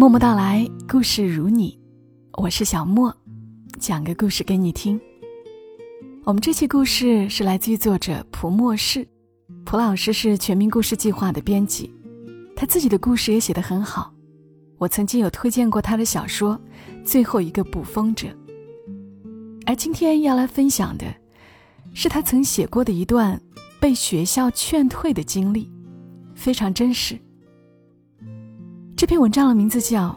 默默到来，故事如你，我是小莫，讲个故事给你听。我们这期故事是来自于作者蒲默氏，蒲老师是全民故事计划的编辑，他自己的故事也写得很好。我曾经有推荐过他的小说《最后一个捕风者》，而今天要来分享的，是他曾写过的一段被学校劝退的经历，非常真实。这篇文章的名字叫《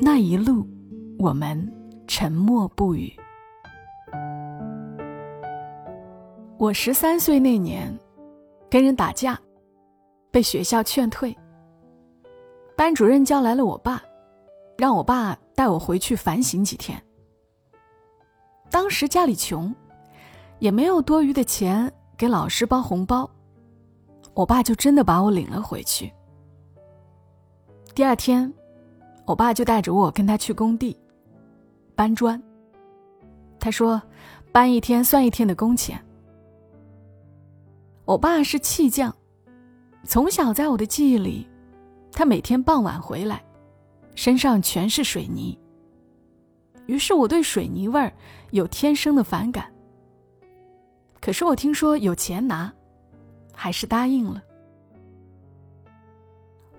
那一路，我们沉默不语》。我十三岁那年，跟人打架，被学校劝退。班主任叫来了我爸，让我爸带我回去反省几天。当时家里穷，也没有多余的钱给老师包红包，我爸就真的把我领了回去。第二天，我爸就带着我跟他去工地搬砖。他说：“搬一天算一天的工钱。”我爸是砌匠，从小在我的记忆里，他每天傍晚回来，身上全是水泥。于是我对水泥味儿有天生的反感。可是我听说有钱拿，还是答应了。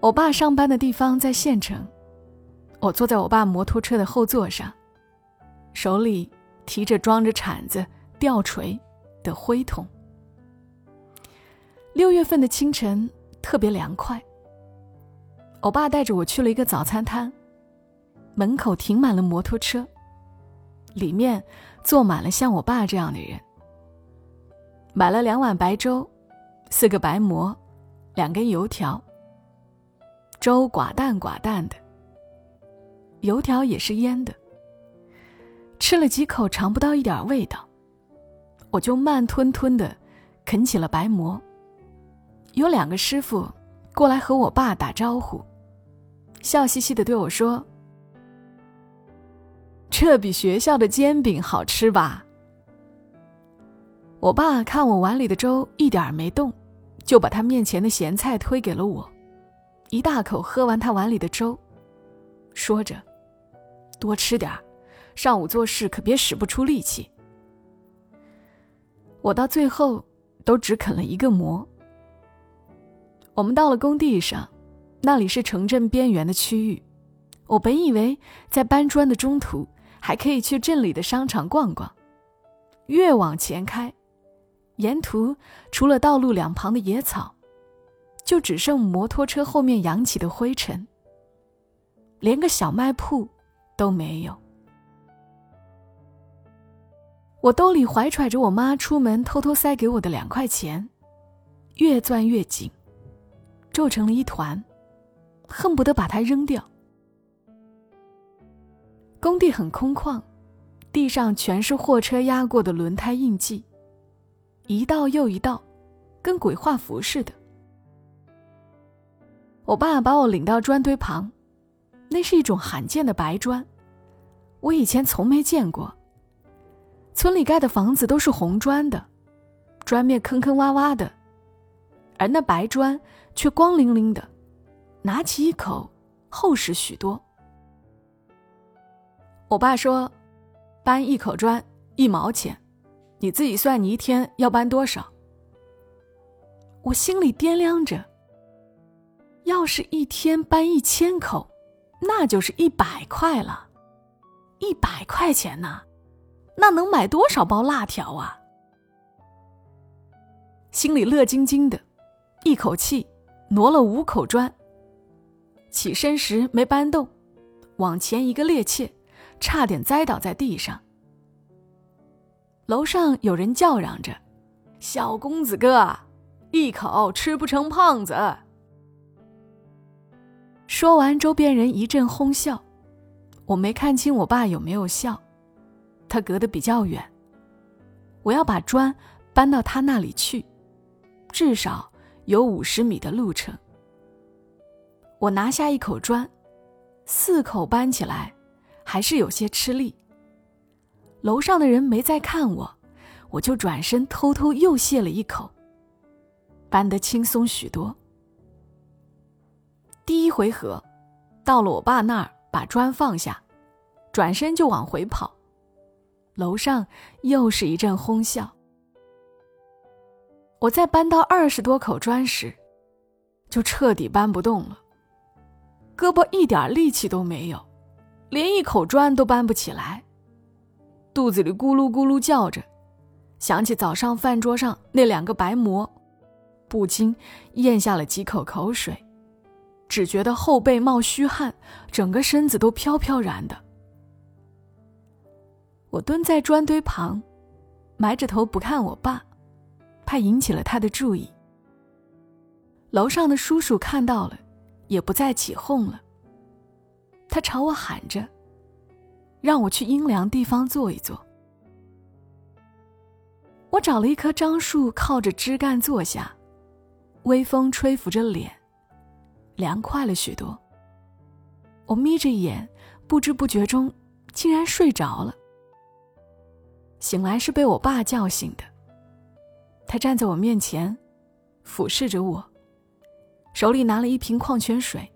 我爸上班的地方在县城，我坐在我爸摩托车的后座上，手里提着装着铲子、吊锤的灰桶。六月份的清晨特别凉快。我爸带着我去了一个早餐摊，门口停满了摩托车，里面坐满了像我爸这样的人。买了两碗白粥，四个白馍，两根油条。粥寡淡寡淡的，油条也是腌的。吃了几口，尝不到一点味道，我就慢吞吞的啃起了白馍。有两个师傅过来和我爸打招呼，笑嘻嘻的对我说：“这比学校的煎饼好吃吧？”我爸看我碗里的粥一点没动，就把他面前的咸菜推给了我。一大口喝完他碗里的粥，说着：“多吃点上午做事可别使不出力气。”我到最后都只啃了一个馍。我们到了工地上，那里是城镇边缘的区域。我本以为在搬砖的中途还可以去镇里的商场逛逛，越往前开，沿途除了道路两旁的野草。就只剩摩托车后面扬起的灰尘，连个小卖铺都没有。我兜里怀揣着我妈出门偷偷塞给我的两块钱，越攥越紧，皱成了一团，恨不得把它扔掉。工地很空旷，地上全是货车压过的轮胎印记，一道又一道，跟鬼画符似的。我爸把我领到砖堆旁，那是一种罕见的白砖，我以前从没见过。村里盖的房子都是红砖的，砖面坑坑洼洼的，而那白砖却光灵灵的，拿起一口，厚实许多。我爸说，搬一口砖一毛钱，你自己算，你一天要搬多少？我心里掂量着。要是一天搬一千口，那就是一百块了，一百块钱呢，那能买多少包辣条啊？心里乐津津的，一口气挪了五口砖。起身时没搬动，往前一个趔趄，差点栽倒在地上。楼上有人叫嚷着：“小公子哥，一口吃不成胖子。”说完，周边人一阵哄笑，我没看清我爸有没有笑，他隔得比较远。我要把砖搬到他那里去，至少有五十米的路程。我拿下一口砖，四口搬起来，还是有些吃力。楼上的人没再看我，我就转身偷偷又卸了一口，搬得轻松许多。第一回合，到了我爸那儿，把砖放下，转身就往回跑。楼上又是一阵哄笑。我在搬到二十多口砖时，就彻底搬不动了，胳膊一点力气都没有，连一口砖都搬不起来，肚子里咕噜咕噜叫着，想起早上饭桌上那两个白馍，不禁咽下了几口口水，只觉得后背冒虚汗，整个身子都飘飘然的。我蹲在砖堆旁，埋着头不看我爸，怕引起了他的注意。楼上的叔叔看到了，也不再起哄了。他朝我喊着，让我去阴凉地方坐一坐。我找了一棵樟树，靠着枝干坐下，微风吹拂着脸，凉快了许多。我眯着眼，不知不觉中竟然睡着了。醒来是被我爸叫醒的。他站在我面前，俯视着我，手里拿了一瓶矿泉水，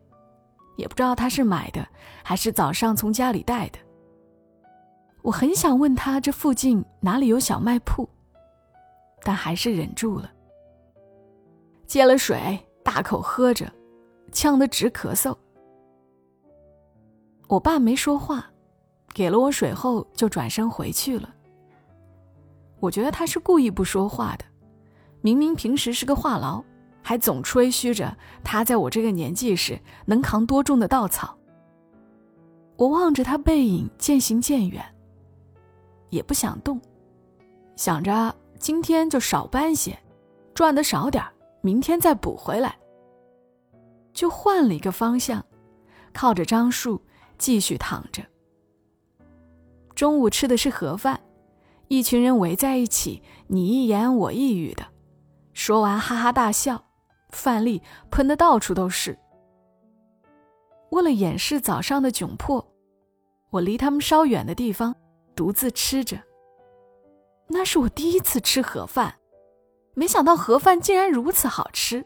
也不知道他是买的还是早上从家里带的。我很想问他这附近哪里有小卖铺，但还是忍住了。接了水，大口喝着，呛得直咳嗽。我爸没说话，给了我水后就转身回去了。我觉得他是故意不说话的，明明平时是个话痨，还总吹嘘着他在我这个年纪时能扛多重的稻草。我望着他背影渐行渐远，也不想动，想着今天就少搬些，赚的少点明天再补回来。就换了一个方向，靠着樟树继续躺着。中午吃的是盒饭。一群人围在一起，你一言我一语的，说完哈哈大笑，饭粒喷的到处都是。为了掩饰早上的窘迫，我离他们稍远的地方独自吃着。那是我第一次吃盒饭，没想到盒饭竟然如此好吃。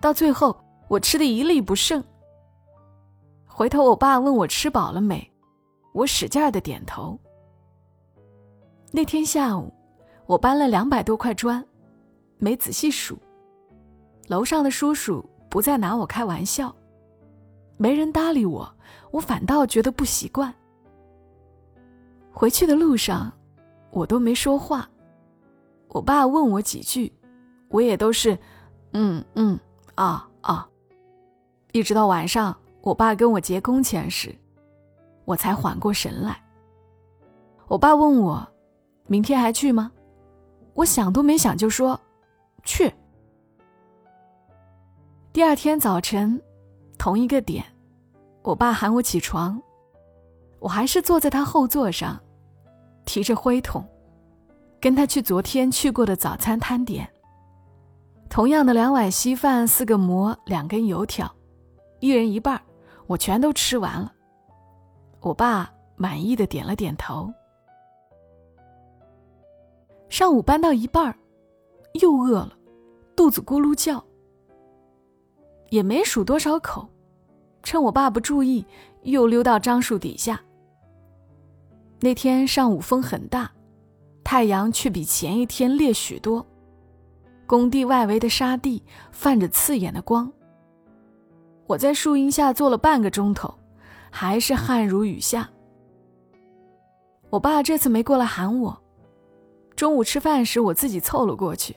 到最后，我吃的一粒不剩。回头我爸问我吃饱了没，我使劲的点头。那天下午，我搬了两百多块砖，没仔细数。楼上的叔叔不再拿我开玩笑，没人搭理我，我反倒觉得不习惯。回去的路上，我都没说话。我爸问我几句，我也都是“嗯嗯啊啊”，一直到晚上，我爸跟我结工钱时，我才缓过神来。我爸问我。明天还去吗？我想都没想就说，去。第二天早晨，同一个点，我爸喊我起床，我还是坐在他后座上，提着灰桶，跟他去昨天去过的早餐摊点。同样的两碗稀饭、四个馍、两根油条，一人一半，我全都吃完了。我爸满意的点了点头。上午搬到一半，又饿了，肚子咕噜叫。也没数多少口，趁我爸不注意，又溜到樟树底下。那天上午风很大，太阳却比前一天烈许多，工地外围的沙地泛着刺眼的光。我在树荫下坐了半个钟头，还是汗如雨下。我爸这次没过来喊我。中午吃饭时，我自己凑了过去，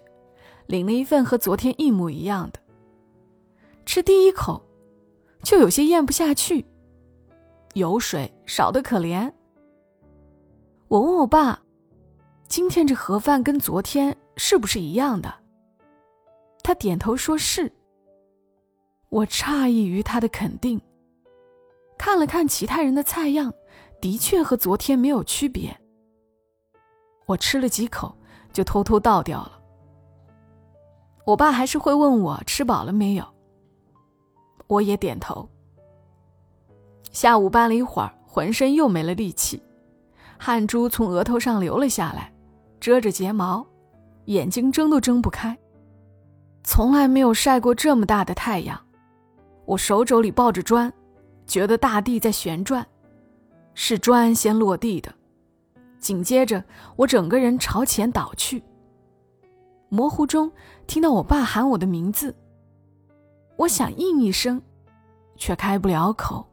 领了一份和昨天一模一样的。吃第一口，就有些咽不下去，油水少得可怜。我问我爸：“今天这盒饭跟昨天是不是一样的？”他点头说是。我诧异于他的肯定，看了看其他人的菜样，的确和昨天没有区别。我吃了几口，就偷偷倒掉了。我爸还是会问我吃饱了没有，我也点头。下午搬了一会儿，浑身又没了力气，汗珠从额头上流了下来，遮着睫毛，眼睛睁都睁不开。从来没有晒过这么大的太阳，我手肘里抱着砖，觉得大地在旋转，是砖先落地的，紧接着我整个人朝前倒去。模糊中听到我爸喊我的名字，我想应一声，却开不了口。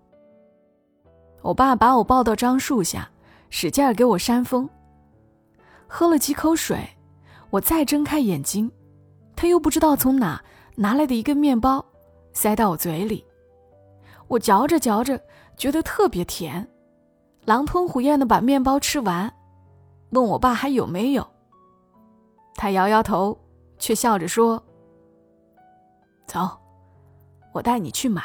我爸把我抱到樟树下，使劲给我扇风。喝了几口水，我再睁开眼睛，他又不知道从哪拿来的一根面包，塞到我嘴里。我嚼着嚼着，觉得特别甜，狼吞虎咽的把面包吃完，问我爸还有没有。他摇摇头，却笑着说：“走，我带你去买。”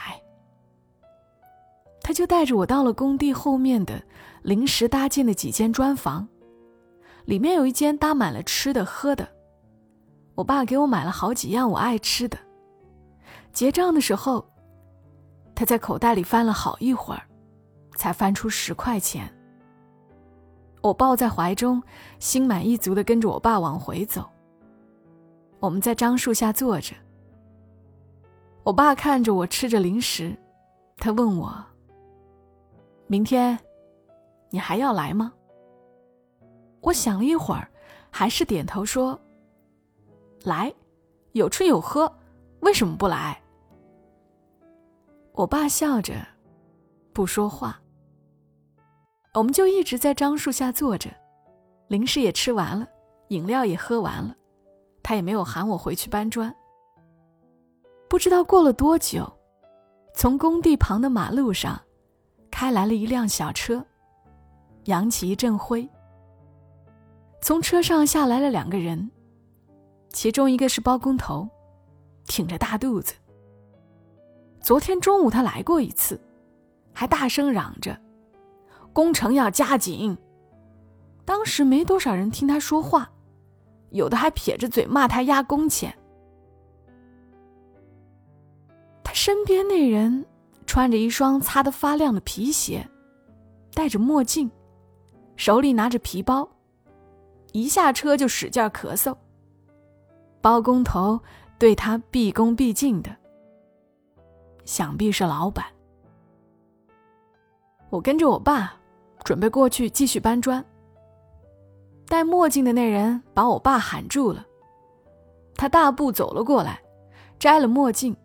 他就带着我到了工地后面的临时搭建的几间砖房，里面有一间搭满了吃的喝的。我爸给我买了好几样我爱吃的。结账的时候，他在口袋里翻了好一会儿，才翻出十块钱。我抱在怀中，心满意足的跟着我爸往回走。我们在樟树下坐着，我爸看着我吃着零食，他问我。明天，你还要来吗？我想了一会儿，还是点头说：“来，有吃有喝，为什么不来？”我爸笑着，不说话。我们就一直在樟树下坐着，零食也吃完了，饮料也喝完了，他也没有喊我回去搬砖。不知道过了多久，从工地旁的马路上。开来了一辆小车，扬起一阵灰。从车上下来了两个人，其中一个是包工头，挺着大肚子。昨天中午他来过一次，还大声嚷着：“工程要加紧。”当时没多少人听他说话，有的还撇着嘴骂他压工钱。他身边那人。穿着一双擦得发亮的皮鞋，戴着墨镜，手里拿着皮包，一下车就使劲咳嗽。包工头对他毕恭毕敬的，想必是老板。我跟着我爸，准备过去继续搬砖。戴墨镜的那人把我爸喊住了，他大步走了过来，摘了墨镜，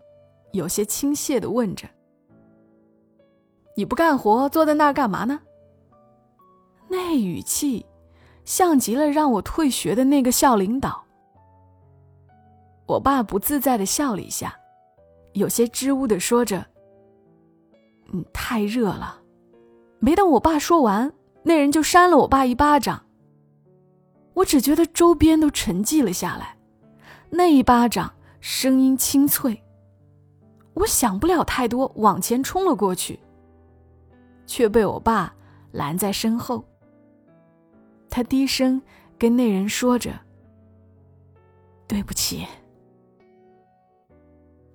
有些亲切的问着。你不干活，坐在那儿干嘛呢？那语气，像极了让我退学的那个校领导。我爸不自在的笑了一下，有些支吾的说着：“嗯，太热了。”没等我爸说完，那人就扇了我爸一巴掌。我只觉得周边都沉寂了下来，那一巴掌声音清脆。我想不了太多，往前冲了过去。却被我爸拦在身后。他低声跟那人说着：“对不起。”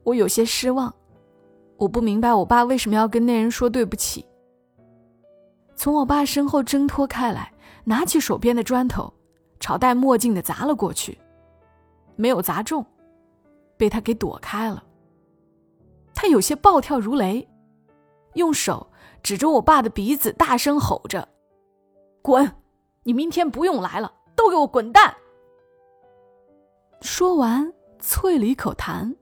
我有些失望，我不明白我爸为什么要跟那人说对不起。从我爸身后挣脱开来，拿起手边的砖头，朝戴墨镜的砸了过去，没有砸中，被他给躲开了。他有些暴跳如雷，用手。指着我爸的鼻子，大声吼着：“滚！你明天不用来了，都给我滚蛋！”说完，啐了一口痰。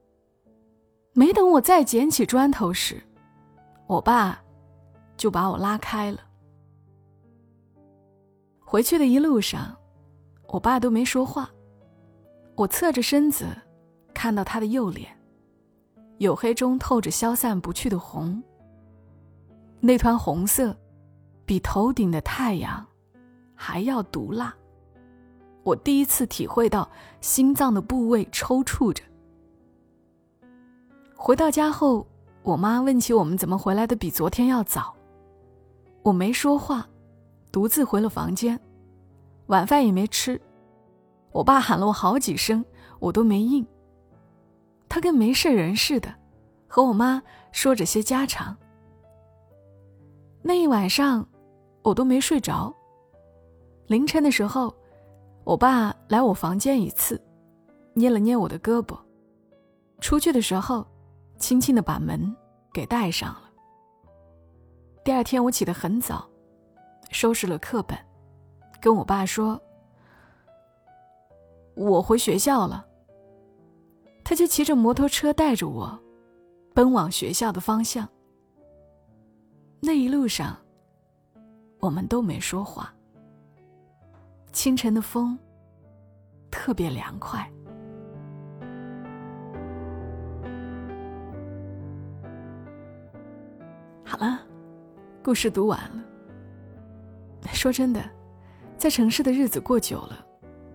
没等我再捡起砖头时，我爸就把我拉开了。回去的一路上，我爸都没说话。我侧着身子，看到他的右脸，黝黑中透着消散不去的红。那团红色，比头顶的太阳还要毒辣。我第一次体会到心脏的部位抽搐着。回到家后，我妈问起我们怎么回来的比昨天要早，我没说话，独自回了房间，晚饭也没吃。我爸喊了我好几声，我都没应。他跟没事人似的，和我妈说着些家常。那一晚上，我都没睡着。凌晨的时候，我爸来我房间一次，捏了捏我的胳膊。出去的时候，轻轻的把门给带上了。第二天我起得很早，收拾了课本，跟我爸说：“我回学校了。”他就骑着摩托车带着我，奔往学校的方向。那一路上，我们都没说话。清晨的风特别凉快。故事读完了。说真的，在城市的日子过久了，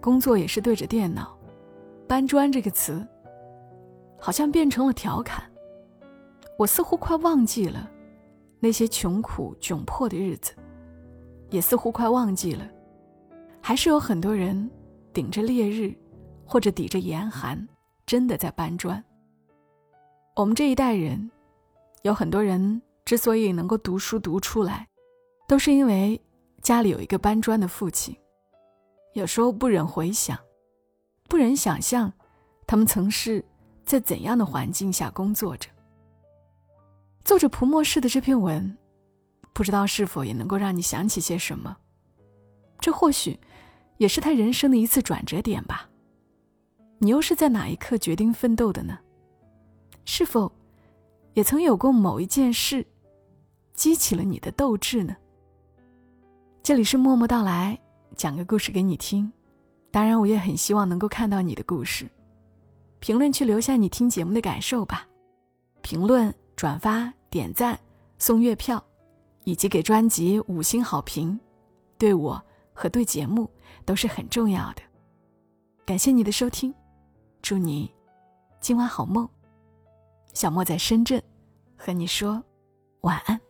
工作也是对着电脑，搬砖这个词。好像变成了调侃。我似乎快忘记了那些穷苦窘迫的日子，也似乎快忘记了，还是有很多人顶着烈日或者抵着严寒，真的在搬砖。我们这一代人，有很多人之所以能够读书读出来，都是因为家里有一个搬砖的父亲。有时候不忍回想，不忍想象，他们曾是。在怎样的环境下工作着？作者蒲默氏的这篇文，不知道是否也能够让你想起些什么？这或许也是他人生的一次转折点吧。你又是在哪一刻决定奋斗的呢？是否也曾有过某一件事，激起了你的斗志呢？这里是默默到来，讲个故事给你听。当然，我也很希望能够看到你的故事。评论区留下你听节目的感受吧，评论、转发、点赞、送月票，以及给专辑五星好评，对我和对节目都是很重要的。感谢你的收听，祝你今晚好梦。小莫在深圳，和你说晚安。